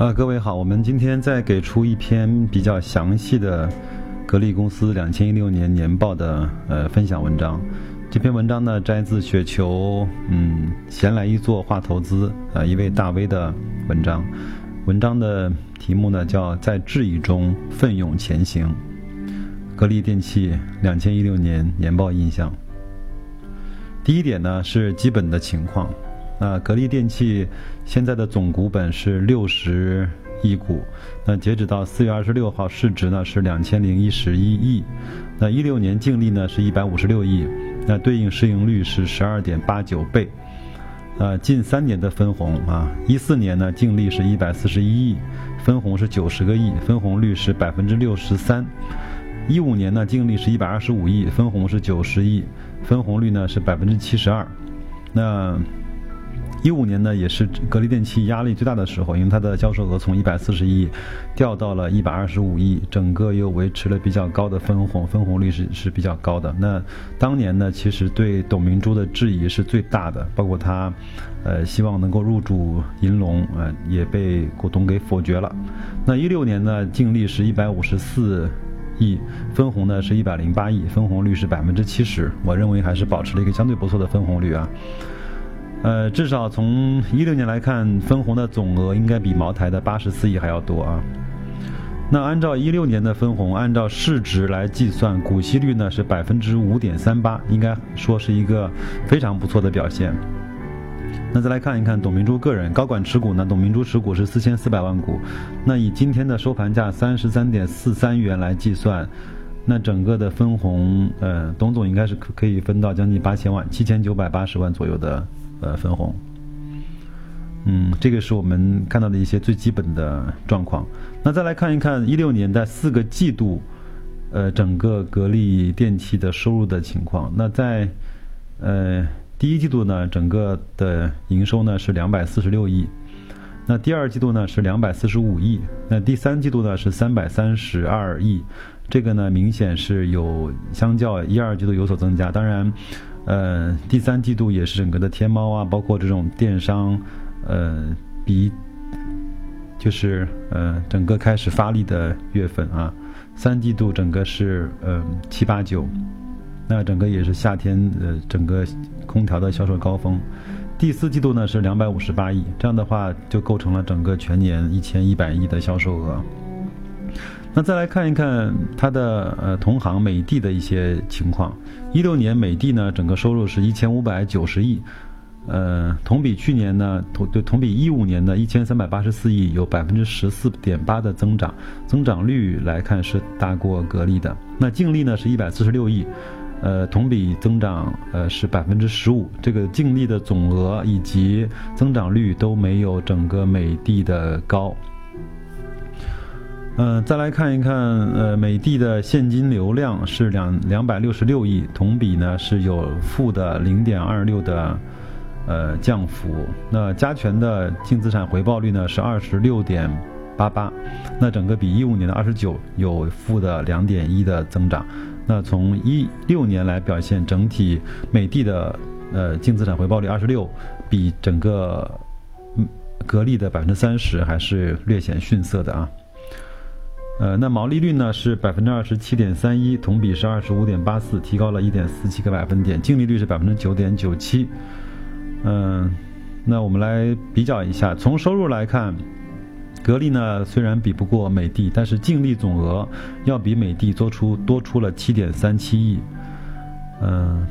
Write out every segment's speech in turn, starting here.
呃，各位好，我们今天再给出一篇比较详细的格力公司两千一六年年报的呃分享文章。这篇文章呢摘自雪球，嗯，闲来一坐话投资，呃，一位大 V 的文章。文章的题目呢叫在质疑中奋勇前行。格力电器两千一六年年报印象。第一点呢是基本的情况。那格力电器现在的总股本是六十亿股，那截止到四月二十六号，市值呢是两千零一十一亿，那一六年净利呢是一百五十六亿，那对应市盈率是十二点八九倍，呃，近三年的分红啊，一四年呢净利是一百四十一亿，分红是九十个亿，分红率是百分之六十三，一五年呢净利是一百二十五亿，分红是九十亿，分红率呢是百分之七十二，那。一五年呢，也是格力电器压力最大的时候，因为它的销售额从一百四十亿掉到了一百二十五亿，整个又维持了比较高的分红，分红率是是比较高的。那当年呢，其实对董明珠的质疑是最大的，包括他，呃，希望能够入主银龙，呃，也被股东给否决了。那一六年呢，净利是一百五十四亿，分红呢是一百零八亿，分红率是百分之七十，我认为还是保持了一个相对不错的分红率啊。呃，至少从一六年来看，分红的总额应该比茅台的八十四亿还要多啊。那按照一六年的分红，按照市值来计算，股息率呢是百分之五点三八，应该说是一个非常不错的表现。那再来看一看董明珠个人高管持股呢？董明珠持股是四千四百万股，那以今天的收盘价三十三点四三元来计算，那整个的分红，呃，董总应该是可可以分到将近八千万，七千九百八十万左右的。呃，分红，嗯，这个是我们看到的一些最基本的状况。那再来看一看一六年的四个季度，呃，整个格力电器的收入的情况。那在呃第一季度呢，整个的营收呢是两百四十六亿，那第二季度呢是两百四十五亿，那第三季度呢是三百三十二亿，这个呢明显是有相较一二季度有所增加，当然。呃，第三季度也是整个的天猫啊，包括这种电商，呃，比就是呃整个开始发力的月份啊。三季度整个是呃七八九，那整个也是夏天呃整个空调的销售高峰。第四季度呢是两百五十八亿，这样的话就构成了整个全年一千一百亿的销售额。那再来看一看它的呃同行美的的一些情况。一六年美的呢整个收入是一千五百九十亿，呃同比去年呢同对同比一五年的一千三百八十四亿有百分之十四点八的增长，增长率来看是大过格力的。那净利呢是一百四十六亿，呃同比增长呃是百分之十五，这个净利的总额以及增长率都没有整个美的的高。嗯，再来看一看，呃，美的的现金流量是两两百六十六亿，同比呢是有负的零点二六的，呃降幅。那加权的净资产回报率呢是二十六点八八，那整个比一五年的二十九有负的两点一的增长。那从一六年来表现，整体美的的呃净资产回报率二十六，比整个格力的百分之三十还是略显逊色的啊。呃，那毛利率呢是百分之二十七点三一，同比是二十五点八四，提高了一点四七个百分点。净利率是百分之九点九七。嗯，那我们来比较一下，从收入来看，格力呢虽然比不过美的，但是净利总额要比美的多出多出了七点三七亿。嗯，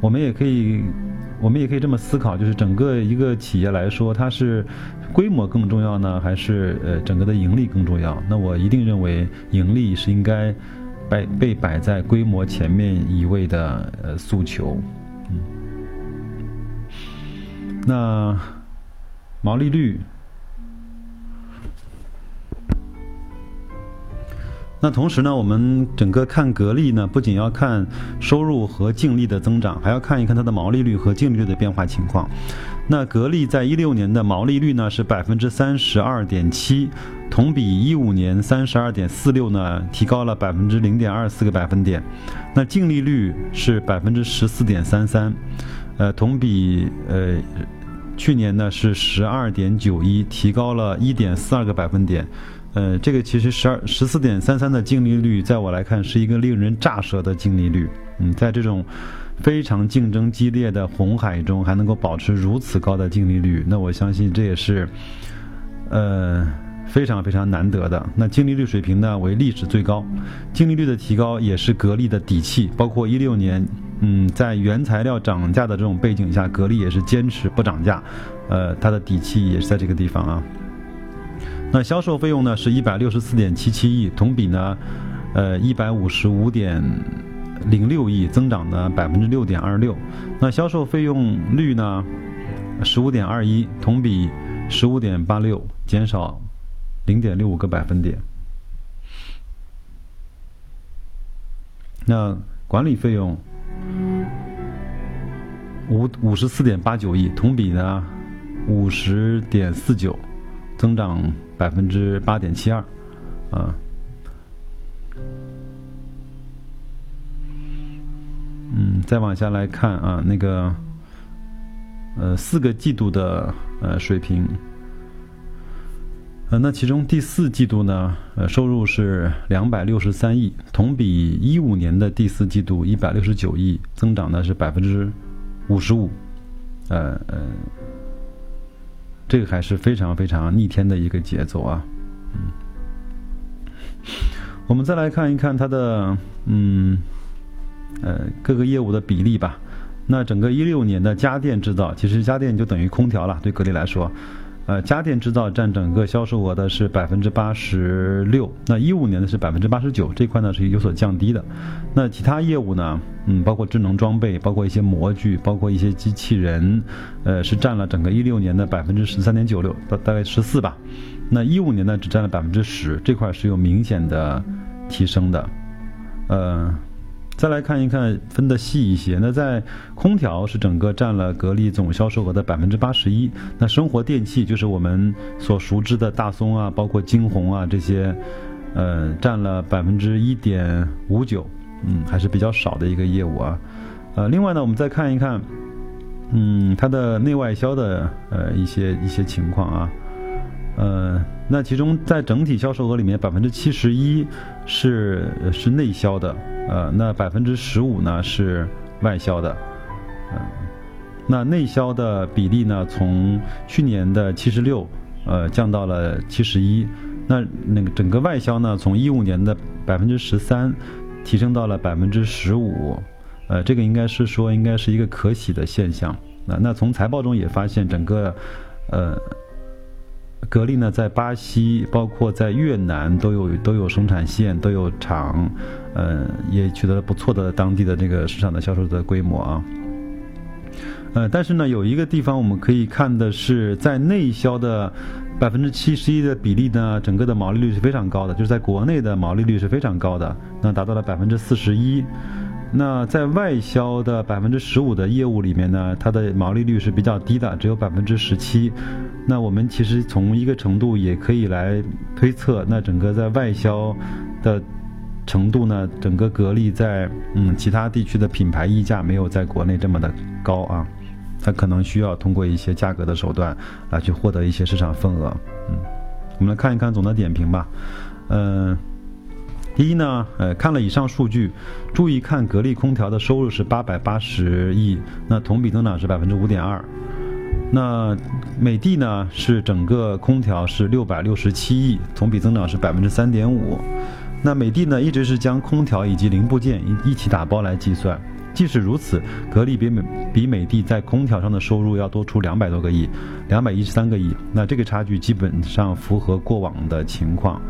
我们也可以。我们也可以这么思考，就是整个一个企业来说，它是规模更重要呢，还是呃整个的盈利更重要？那我一定认为盈利是应该摆被摆在规模前面一位的呃诉求。嗯，那毛利率。那同时呢，我们整个看格力呢，不仅要看收入和净利的增长，还要看一看它的毛利率和净利率的变化情况。那格力在一六年的毛利率呢是百分之三十二点七，同比一五年三十二点四六呢提高了百分之零点二四个百分点。那净利率是百分之十四点三三，呃，同比呃去年呢是十二点九一，提高了一点四二个百分点。呃，这个其实十二十四点三三的净利率，在我来看是一个令人咋舌的净利率。嗯，在这种非常竞争激烈的红海中，还能够保持如此高的净利率，那我相信这也是呃非常非常难得的。那净利率水平呢为历史最高，净利率的提高也是格力的底气。包括一六年，嗯，在原材料涨价的这种背景下，格力也是坚持不涨价，呃，它的底气也是在这个地方啊。那销售费用呢是一百六十四点七七亿，同比呢，呃一百五十五点零六亿，增长呢百分之六点二六。那销售费用率呢十五点二一，同比十五点八六，减少零点六五个百分点。那管理费用五五十四点八九亿，同比呢五十点四九，增长。百分之八点七二，啊，嗯，再往下来看啊，那个，呃，四个季度的呃水平，呃，那其中第四季度呢，呃，收入是两百六十三亿，同比一五年的第四季度一百六十九亿，增长呢是百分之五十五，呃呃。这个还是非常非常逆天的一个节奏啊，嗯，我们再来看一看它的嗯呃各个业务的比例吧。那整个一六年的家电制造，其实家电就等于空调了，对格力来说。呃，家电制造占整个销售额的是百分之八十六，那一五年的是百分之八十九，这块呢是有所降低的。那其他业务呢，嗯，包括智能装备，包括一些模具，包括一些机器人，呃，是占了整个一六年的百分之十三点九六，大大概十四吧。那一五年呢，只占了百分之十，这块是有明显的提升的，呃。再来看一看，分的细一些。那在空调是整个占了格力总销售额的百分之八十一。那生活电器就是我们所熟知的大松啊，包括惊鸿啊这些，呃，占了百分之一点五九，嗯，还是比较少的一个业务啊。呃，另外呢，我们再看一看，嗯，它的内外销的呃一些一些情况啊。呃，那其中在整体销售额里面，百分之七十一是是内销的。呃，那百分之十五呢是外销的，嗯，那内销的比例呢从去年的七十六，呃降到了七十一，那那个整个外销呢从一五年的百分之十三提升到了百分之十五，呃，这个应该是说应该是一个可喜的现象。那那从财报中也发现整个，呃。格力呢，在巴西，包括在越南都有都有生产线，都有厂，呃，也取得了不错的当地的这个市场的销售的规模啊。呃，但是呢，有一个地方我们可以看的是，在内销的百分之七十一的比例呢，整个的毛利率是非常高的，就是在国内的毛利率是非常高的，那达到了百分之四十一。那在外销的百分之十五的业务里面呢，它的毛利率是比较低的，只有百分之十七。那我们其实从一个程度也可以来推测，那整个在外销的程度呢，整个格力在嗯其他地区的品牌溢价没有在国内这么的高啊，它可能需要通过一些价格的手段来去获得一些市场份额。嗯，我们来看一看总的点评吧，嗯。第一呢，呃，看了以上数据，注意看格力空调的收入是八百八十亿，那同比增长是百分之五点二。那美的呢是整个空调是六百六十七亿，同比增长是百分之三点五。那美的呢一直是将空调以及零部件一一起打包来计算，即使如此，格力比美比美的在空调上的收入要多出两百多个亿，两百一十三个亿。那这个差距基本上符合过往的情况。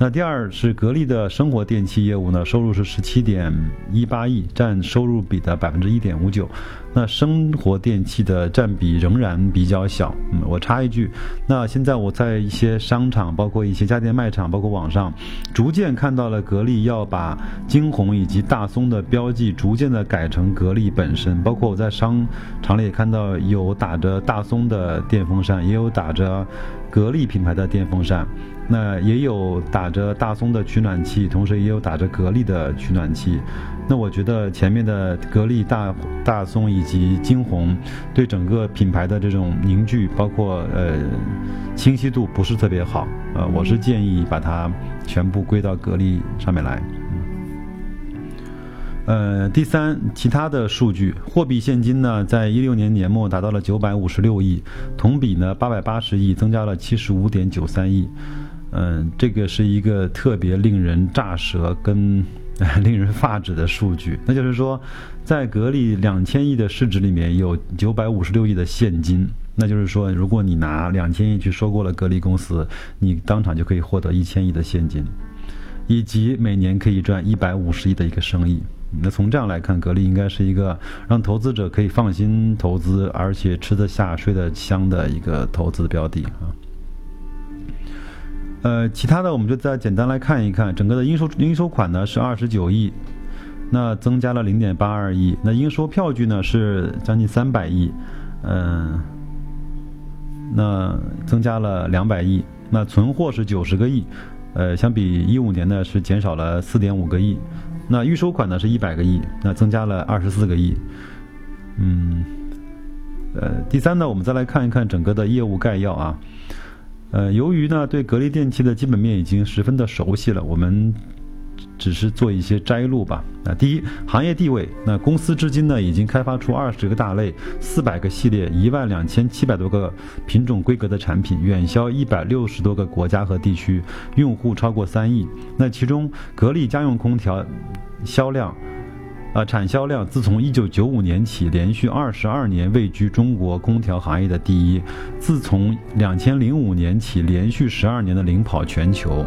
那第二是格力的生活电器业务呢，收入是十七点一八亿，占收入比的百分之一点五九。那生活电器的占比仍然比较小。嗯，我插一句，那现在我在一些商场，包括一些家电卖场，包括网上，逐渐看到了格力要把惊鸿以及大松的标记逐渐的改成格力本身。包括我在商场里也看到有打着大松的电风扇，也有打着格力品牌的电风扇。那也有打着大松的取暖器，同时也有打着格力的取暖器。那我觉得前面的格力、大大松以及金鸿，对整个品牌的这种凝聚，包括呃清晰度不是特别好。呃，我是建议把它全部归到格力上面来。呃，第三，其他的数据，货币现金呢，在一六年年末达到了九百五十六亿，同比呢八百八十亿，增加了七十五点九三亿。嗯，这个是一个特别令人咋舌跟 令人发指的数据。那就是说，在格力两千亿的市值里面有九百五十六亿的现金，那就是说，如果你拿两千亿去收购了格力公司，你当场就可以获得一千亿的现金，以及每年可以赚一百五十亿的一个生意。那从这样来看，格力应该是一个让投资者可以放心投资，而且吃得下、睡得香的一个投资标的啊。呃，其他的我们就再简单来看一看，整个的应收应收款呢是二十九亿，那增加了零点八二亿。那应收票据呢是将近三百亿，嗯，那增加了两百亿。那存货是九十个亿，呃，相比一五年呢是减少了四点五个亿。那预收款呢是一百个亿，那增加了二十四个亿。嗯，呃，第三呢，我们再来看一看整个的业务概要啊。呃，由于呢对格力电器的基本面已经十分的熟悉了，我们。只是做一些摘录吧。那第一，行业地位。那公司至今呢，已经开发出二十个大类、四百个系列、一万两千七百多个品种规格的产品，远销一百六十多个国家和地区，用户超过三亿。那其中，格力家用空调销量，呃，产销量自从一九九五年起，连续二十二年位居中国空调行业的第一；自从两千零五年起，连续十二年的领跑全球。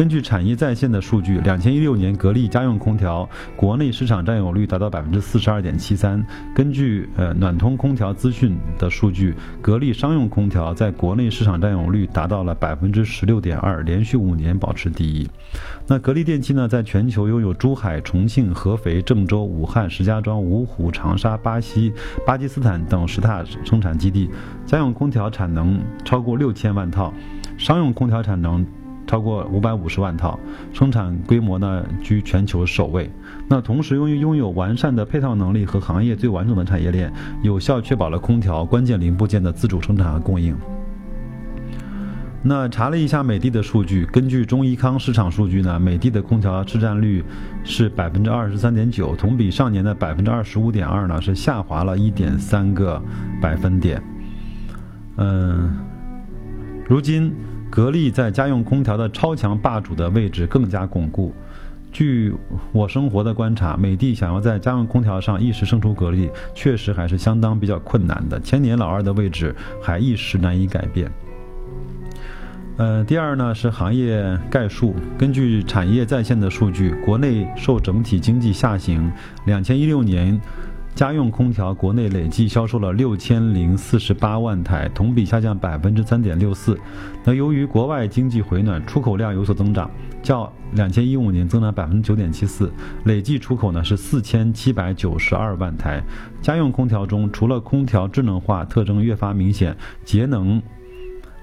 根据产业在线的数据，两千一六年格力家用空调国内市场占有率达到百分之四十二点七三。根据呃暖通空调资讯的数据，格力商用空调在国内市场占有率达到了百分之十六点二，连续五年保持第一。那格力电器呢，在全球拥有珠海、重庆、合肥、郑州、武汉、石家庄、芜湖、长沙、巴西、巴基斯坦等十大生产基地，家用空调产能超过六千万套，商用空调产能。超过五百五十万套，生产规模呢居全球首位。那同时，由于拥有完善的配套能力和行业最完整的产业链，有效确保了空调关键零部件的自主生产和供应。那查了一下美的的数据，根据中医康市场数据呢，美的的空调市占率是百分之二十三点九，同比上年的百分之二十五点二呢是下滑了一点三个百分点。嗯，如今。格力在家用空调的超强霸主的位置更加巩固。据我生活的观察，美的想要在家用空调上一时胜出格力，确实还是相当比较困难的。千年老二的位置还一时难以改变。呃，第二呢是行业概述。根据产业在线的数据，国内受整体经济下行，两千一六年。家用空调国内累计销售了六千零四十八万台，同比下降百分之三点六四。那由于国外经济回暖，出口量有所增长，较两千一五年增长百分之九点七四，累计出口呢是四千七百九十二万台。家用空调中，除了空调智能化特征越发明显，节能。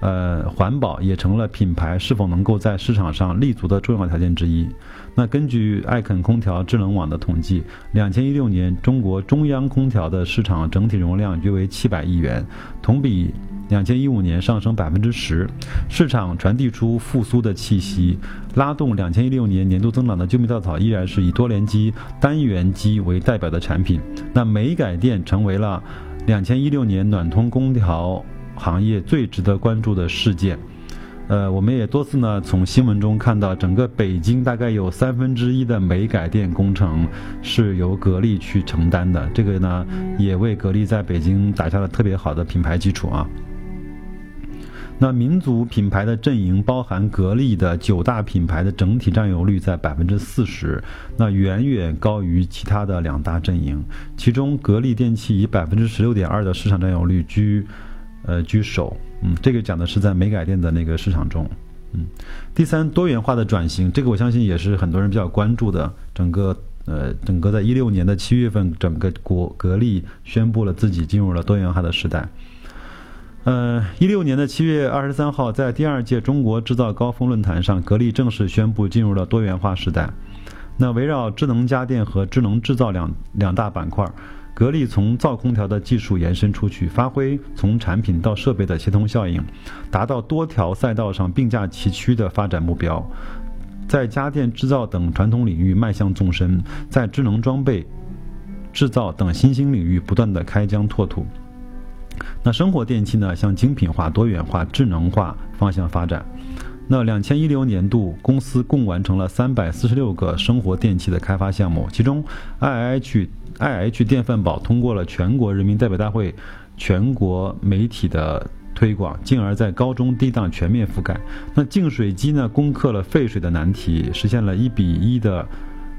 呃，环保也成了品牌是否能够在市场上立足的重要条件之一。那根据爱肯空调智能网的统计，两千一六年中国中央空调的市场整体容量约为七百亿元，同比两千一五年上升百分之十，市场传递出复苏的气息，拉动两千一六年年度增长的救命稻草依然是以多联机、单元机为代表的产品。那煤改电成为了两千一六年暖通空调。行业最值得关注的事件，呃，我们也多次呢从新闻中看到，整个北京大概有三分之一的煤改电工程是由格力去承担的，这个呢也为格力在北京打下了特别好的品牌基础啊。那民族品牌的阵营包含格力的九大品牌的整体占有率在百分之四十，那远远高于其他的两大阵营，其中格力电器以百分之十六点二的市场占有率居。呃，居首，嗯，这个讲的是在煤改电的那个市场中，嗯，第三，多元化的转型，这个我相信也是很多人比较关注的。整个，呃，整个在一六年的七月份，整个国格力宣布了自己进入了多元化的时代。呃，一六年的七月二十三号，在第二届中国制造高峰论坛上，格力正式宣布进入了多元化时代。那围绕智能家电和智能制造两两大板块，格力从造空调的技术延伸出去，发挥从产品到设备的协同效应，达到多条赛道上并驾齐驱的发展目标。在家电制造等传统领域迈向纵深，在智能装备制造等新兴领域不断的开疆拓土。那生活电器呢，向精品化、多元化、智能化方向发展。那两千一六年度，公司共完成了三百四十六个生活电器的开发项目，其中，IH IH 电饭煲通过了全国人民代表大会全国媒体的推广，进而在高中低档全面覆盖。那净水机呢，攻克了废水的难题，实现了一比一的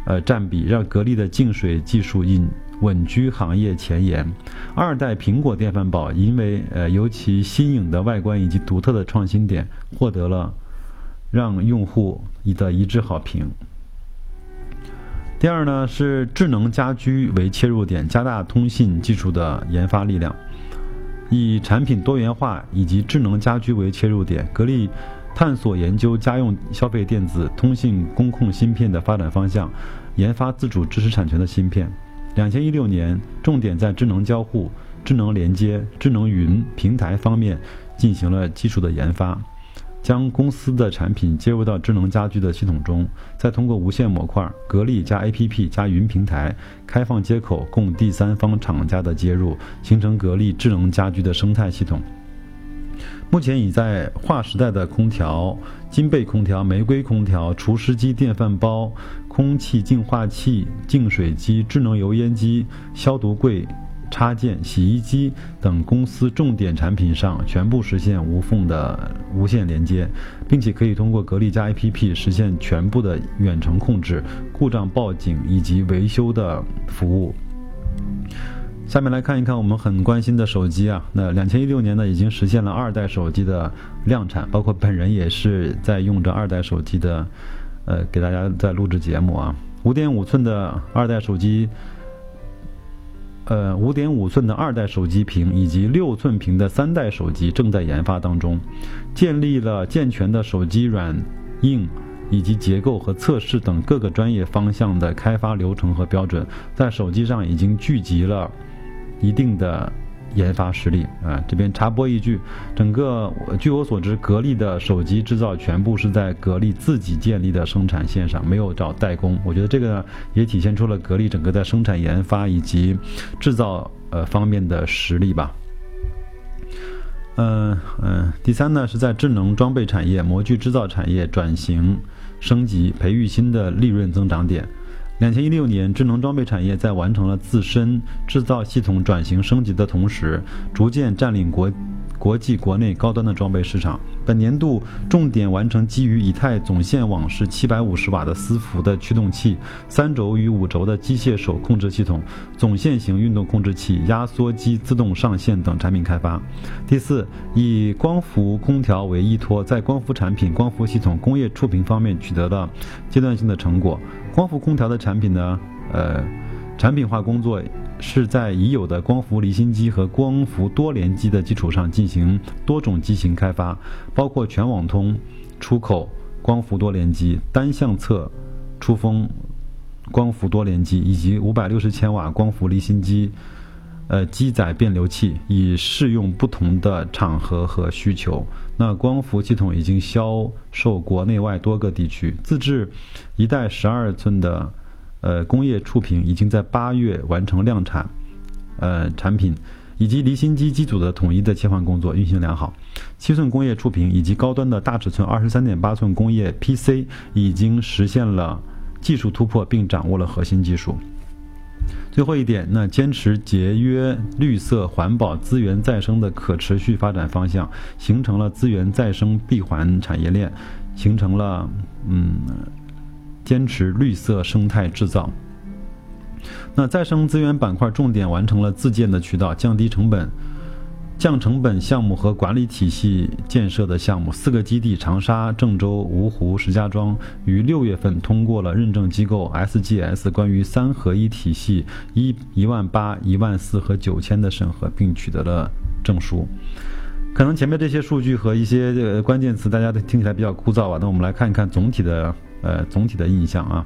呃占比，让格力的净水技术引稳居行业前沿。二代苹果电饭煲因为呃尤其新颖的外观以及独特的创新点，获得了。让用户的一致好评。第二呢，是智能家居为切入点，加大通信技术的研发力量，以产品多元化以及智能家居为切入点，格力探索研究家用消费电子、通信工控芯片的发展方向，研发自主知识产权的芯片。两千一六年，重点在智能交互、智能连接、智能云平台方面进行了技术的研发。将公司的产品接入到智能家居的系统中，再通过无线模块、格力加 APP 加云平台开放接口，供第三方厂家的接入，形成格力智能家居的生态系统。目前已在划时代的空调、金贝空调、玫瑰空调、除湿机、电饭煲、空气净化器、净水机、智能油烟机、消毒柜。插件、洗衣机等公司重点产品上全部实现无缝的无线连接，并且可以通过格力家 APP 实现全部的远程控制、故障报警以及维修的服务。下面来看一看我们很关心的手机啊，那两千一六年呢已经实现了二代手机的量产，包括本人也是在用着二代手机的，呃，给大家在录制节目啊，五点五寸的二代手机。呃，五点五寸的二代手机屏以及六寸屏的三代手机正在研发当中，建立了健全的手机软硬以及结构和测试等各个专业方向的开发流程和标准，在手机上已经聚集了一定的。研发实力啊，这边插播一句，整个据我所知，格力的手机制造全部是在格力自己建立的生产线上，没有找代工。我觉得这个也体现出了格力整个在生产研发以及制造呃方面的实力吧。嗯嗯，第三呢，是在智能装备产业、模具制造产业转型升级，培育新的利润增长点。两千一六年，智能装备产业在完成了自身制造系统转型升级的同时，逐渐占领国国际国内高端的装备市场。本年度重点完成基于以太总线网式七百五十瓦的伺服的驱动器、三轴与五轴的机械手控制系统、总线型运动控制器、压缩机自动上线等产品开发。第四，以光伏空调为依托，在光伏产品、光伏系统、工业触屏方面取得了阶段性的成果。光伏空调的产品呢，呃，产品化工作是在已有的光伏离心机和光伏多联机的基础上进行多种机型开发，包括全网通出口光伏多联机、单向侧出风光伏多联机以及五百六十千瓦光伏离心机，呃，机载变流器，以适用不同的场合和需求。那光伏系统已经销售国内外多个地区，自制一代十二寸的呃工业触屏已经在八月完成量产，呃产品以及离心机机组的统一的切换工作运行良好。七寸工业触屏以及高端的大尺寸二十三点八寸工业 PC 已经实现了技术突破，并掌握了核心技术。最后一点，那坚持节约、绿色、环保、资源再生的可持续发展方向，形成了资源再生闭环产业链，形成了嗯，坚持绿色生态制造。那再生资源板块重点完成了自建的渠道，降低成本。降成本项目和管理体系建设的项目，四个基地：长沙、郑州、芜湖、石家庄，于六月份通过了认证机构 SGS 关于三合一体系一一万八、一万四和九千的审核，并取得了证书。可能前面这些数据和一些关键词，大家都听起来比较枯燥吧？那我们来看一看总体的呃总体的印象啊。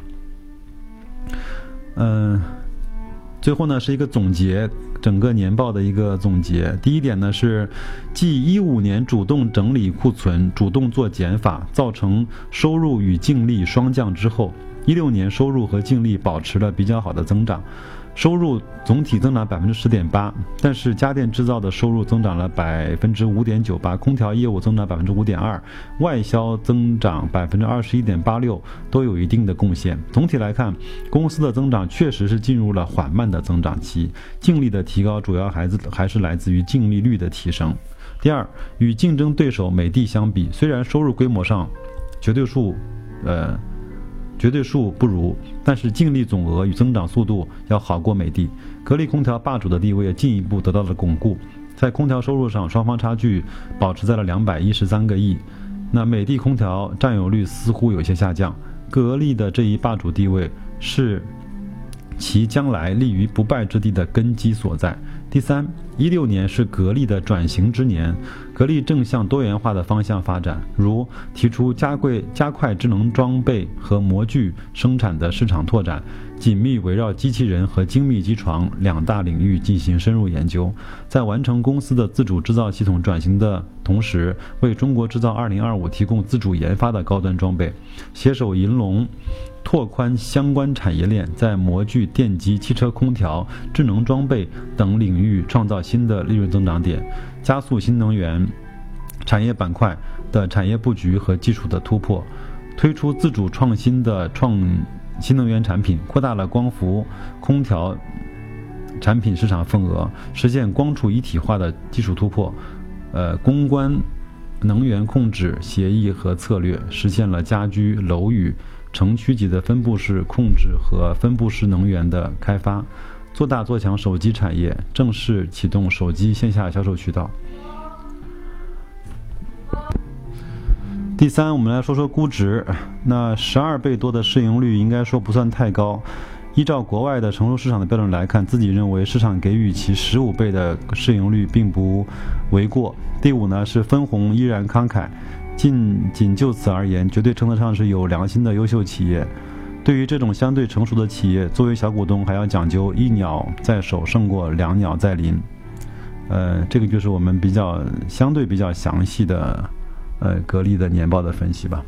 嗯，最后呢是一个总结，整个年报的一个总结。第一点呢是，继一五年主动整理库存、主动做减法，造成收入与净利双降之后，一六年收入和净利保持了比较好的增长。收入总体增长百分之十点八，但是家电制造的收入增长了百分之五点九八，空调业务增长百分之五点二，外销增长百分之二十一点八六，都有一定的贡献。总体来看，公司的增长确实是进入了缓慢的增长期。净利的提高主要还是还是来自于净利率的提升。第二，与竞争对手美的相比，虽然收入规模上绝对数，呃。绝对数不如，但是净利总额与增长速度要好过美的。格力空调霸主的地位进一步得到了巩固，在空调收入上，双方差距保持在了两百一十三个亿。那美的空调占有率似乎有些下降，格力的这一霸主地位是其将来立于不败之地的根基所在。第三，一六年是格力的转型之年，格力正向多元化的方向发展，如提出加贵加快智能装备和模具生产的市场拓展，紧密围绕机器人和精密机床两大领域进行深入研究，在完成公司的自主制造系统转型的同时，为中国制造二零二五提供自主研发的高端装备，携手银龙。拓宽相关产业链，在模具、电机、汽车空调、智能装备等领域创造新的利润增长点，加速新能源产业板块的产业布局和技术的突破，推出自主创新的创新能源产品，扩大了光伏、空调产品市场份额，实现光储一体化的技术突破，呃，攻关能源控制协议和策略，实现了家居、楼宇。城区级的分布式控制和分布式能源的开发，做大做强手机产业，正式启动手机线下销售渠道。第三，我们来说说估值。那十二倍多的市盈率，应该说不算太高。依照国外的成熟市场的标准来看，自己认为市场给予其十五倍的市盈率并不为过。第五呢，是分红依然慷慨。仅仅就此而言，绝对称得上是有良心的优秀企业。对于这种相对成熟的企业，作为小股东还要讲究一鸟在手胜过两鸟在林。呃，这个就是我们比较相对比较详细的，呃，格力的年报的分析吧。